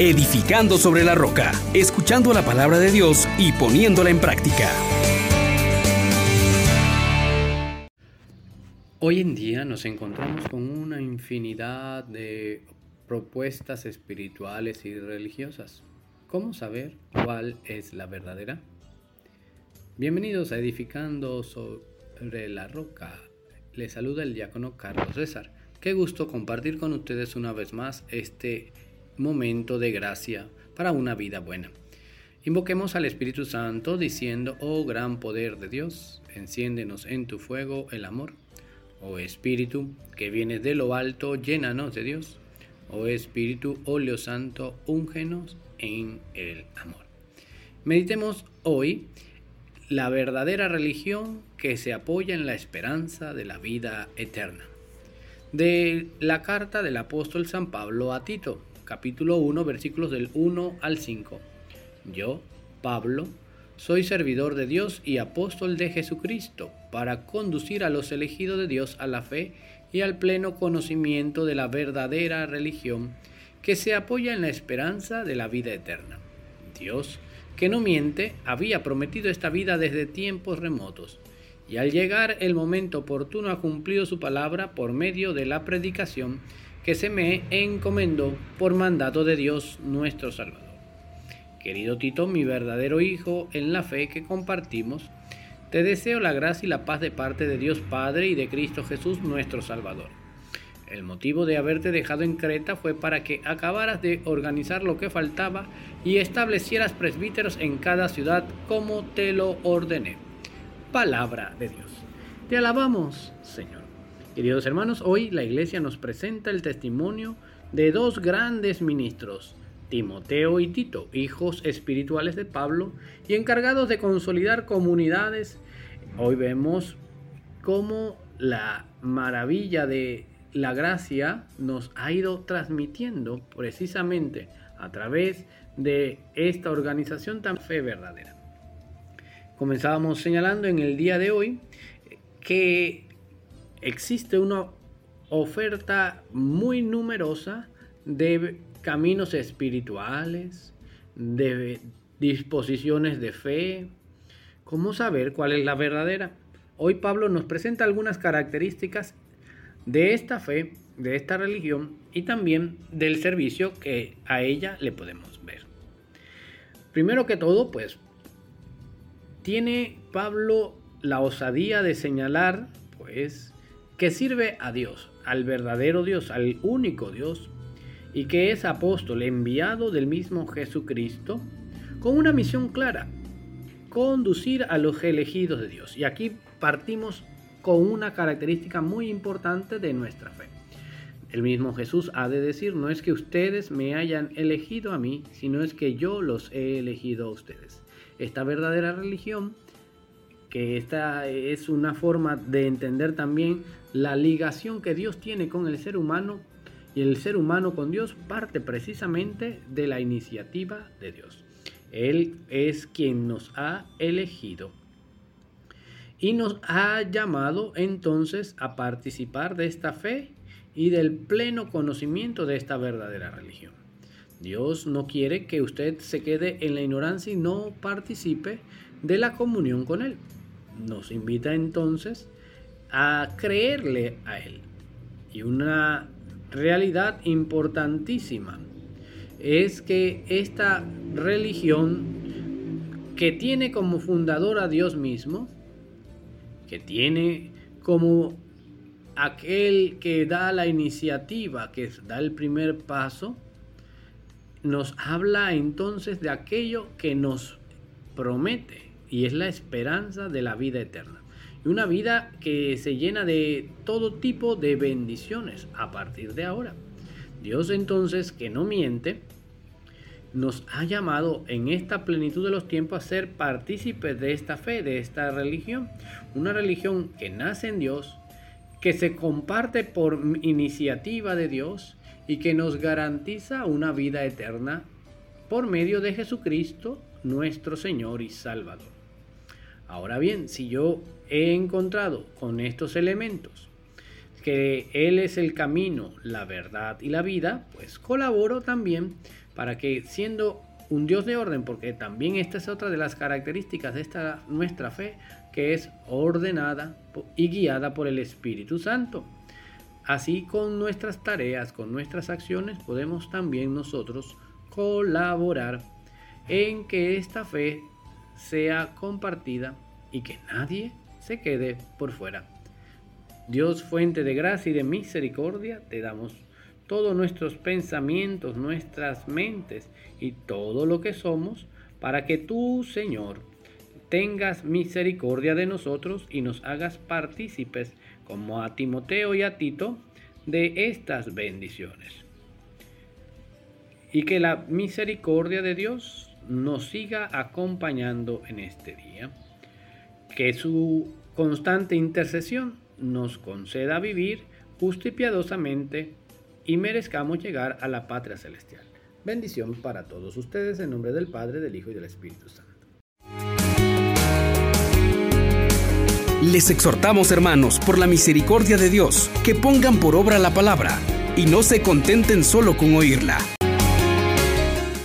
edificando sobre la roca, escuchando la palabra de Dios y poniéndola en práctica. Hoy en día nos encontramos con una infinidad de propuestas espirituales y religiosas. ¿Cómo saber cuál es la verdadera? Bienvenidos a Edificando sobre la Roca. Les saluda el diácono Carlos César. Qué gusto compartir con ustedes una vez más este momento de gracia para una vida buena. Invoquemos al Espíritu Santo diciendo, oh gran poder de Dios, enciéndenos en tu fuego el amor. Oh Espíritu, que vienes de lo alto, llénanos de Dios. Oh Espíritu, óleo santo, úngenos en el amor. Meditemos hoy la verdadera religión que se apoya en la esperanza de la vida eterna. De la carta del apóstol San Pablo a Tito, capítulo 1, versículos del 1 al 5. Yo, Pablo, soy servidor de Dios y apóstol de Jesucristo, para conducir a los elegidos de Dios a la fe y al pleno conocimiento de la verdadera religión que se apoya en la esperanza de la vida eterna. Dios, que no miente, había prometido esta vida desde tiempos remotos, y al llegar el momento oportuno ha cumplido su palabra por medio de la predicación que se me encomendó por mandato de Dios nuestro Salvador. Querido Tito, mi verdadero hijo en la fe que compartimos, te deseo la gracia y la paz de parte de Dios Padre y de Cristo Jesús nuestro Salvador. El motivo de haberte dejado en Creta fue para que acabaras de organizar lo que faltaba y establecieras presbíteros en cada ciudad como te lo ordené. Palabra de Dios. Te alabamos, Señor. Queridos hermanos, hoy la iglesia nos presenta el testimonio de dos grandes ministros, Timoteo y Tito, hijos espirituales de Pablo y encargados de consolidar comunidades. Hoy vemos cómo la maravilla de la gracia nos ha ido transmitiendo precisamente a través de esta organización tan fe verdadera. Comenzábamos señalando en el día de hoy que existe una oferta muy numerosa de caminos espirituales, de disposiciones de fe. ¿Cómo saber cuál es la verdadera? Hoy Pablo nos presenta algunas características de esta fe, de esta religión y también del servicio que a ella le podemos ver. Primero que todo, pues, tiene Pablo la osadía de señalar, pues, que sirve a Dios, al verdadero Dios, al único Dios, y que es apóstol enviado del mismo Jesucristo, con una misión clara, conducir a los elegidos de Dios. Y aquí partimos con una característica muy importante de nuestra fe. El mismo Jesús ha de decir, no es que ustedes me hayan elegido a mí, sino es que yo los he elegido a ustedes. Esta verdadera religión, que esta es una forma de entender también la ligación que Dios tiene con el ser humano y el ser humano con Dios parte precisamente de la iniciativa de Dios. Él es quien nos ha elegido y nos ha llamado entonces a participar de esta fe y del pleno conocimiento de esta verdadera religión. Dios no quiere que usted se quede en la ignorancia y no participe de la comunión con Él. Nos invita entonces a creerle a Él. Y una realidad importantísima es que esta religión que tiene como fundador a Dios mismo, que tiene como aquel que da la iniciativa, que da el primer paso, nos habla entonces de aquello que nos promete y es la esperanza de la vida eterna. Y una vida que se llena de todo tipo de bendiciones a partir de ahora. Dios entonces, que no miente, nos ha llamado en esta plenitud de los tiempos a ser partícipes de esta fe, de esta religión. Una religión que nace en Dios, que se comparte por iniciativa de Dios y que nos garantiza una vida eterna por medio de Jesucristo, nuestro Señor y Salvador. Ahora bien, si yo he encontrado con estos elementos que Él es el camino, la verdad y la vida, pues colaboro también para que siendo un Dios de orden, porque también esta es otra de las características de esta nuestra fe, que es ordenada y guiada por el Espíritu Santo. Así con nuestras tareas, con nuestras acciones, podemos también nosotros colaborar en que esta fe sea compartida y que nadie se quede por fuera. Dios, fuente de gracia y de misericordia, te damos todos nuestros pensamientos, nuestras mentes y todo lo que somos, para que tú, Señor, tengas misericordia de nosotros y nos hagas partícipes, como a Timoteo y a Tito, de estas bendiciones. Y que la misericordia de Dios nos siga acompañando en este día. Que su constante intercesión nos conceda vivir justo y piadosamente y merezcamos llegar a la patria celestial. Bendición para todos ustedes en nombre del Padre, del Hijo y del Espíritu Santo. Les exhortamos, hermanos, por la misericordia de Dios, que pongan por obra la palabra y no se contenten solo con oírla.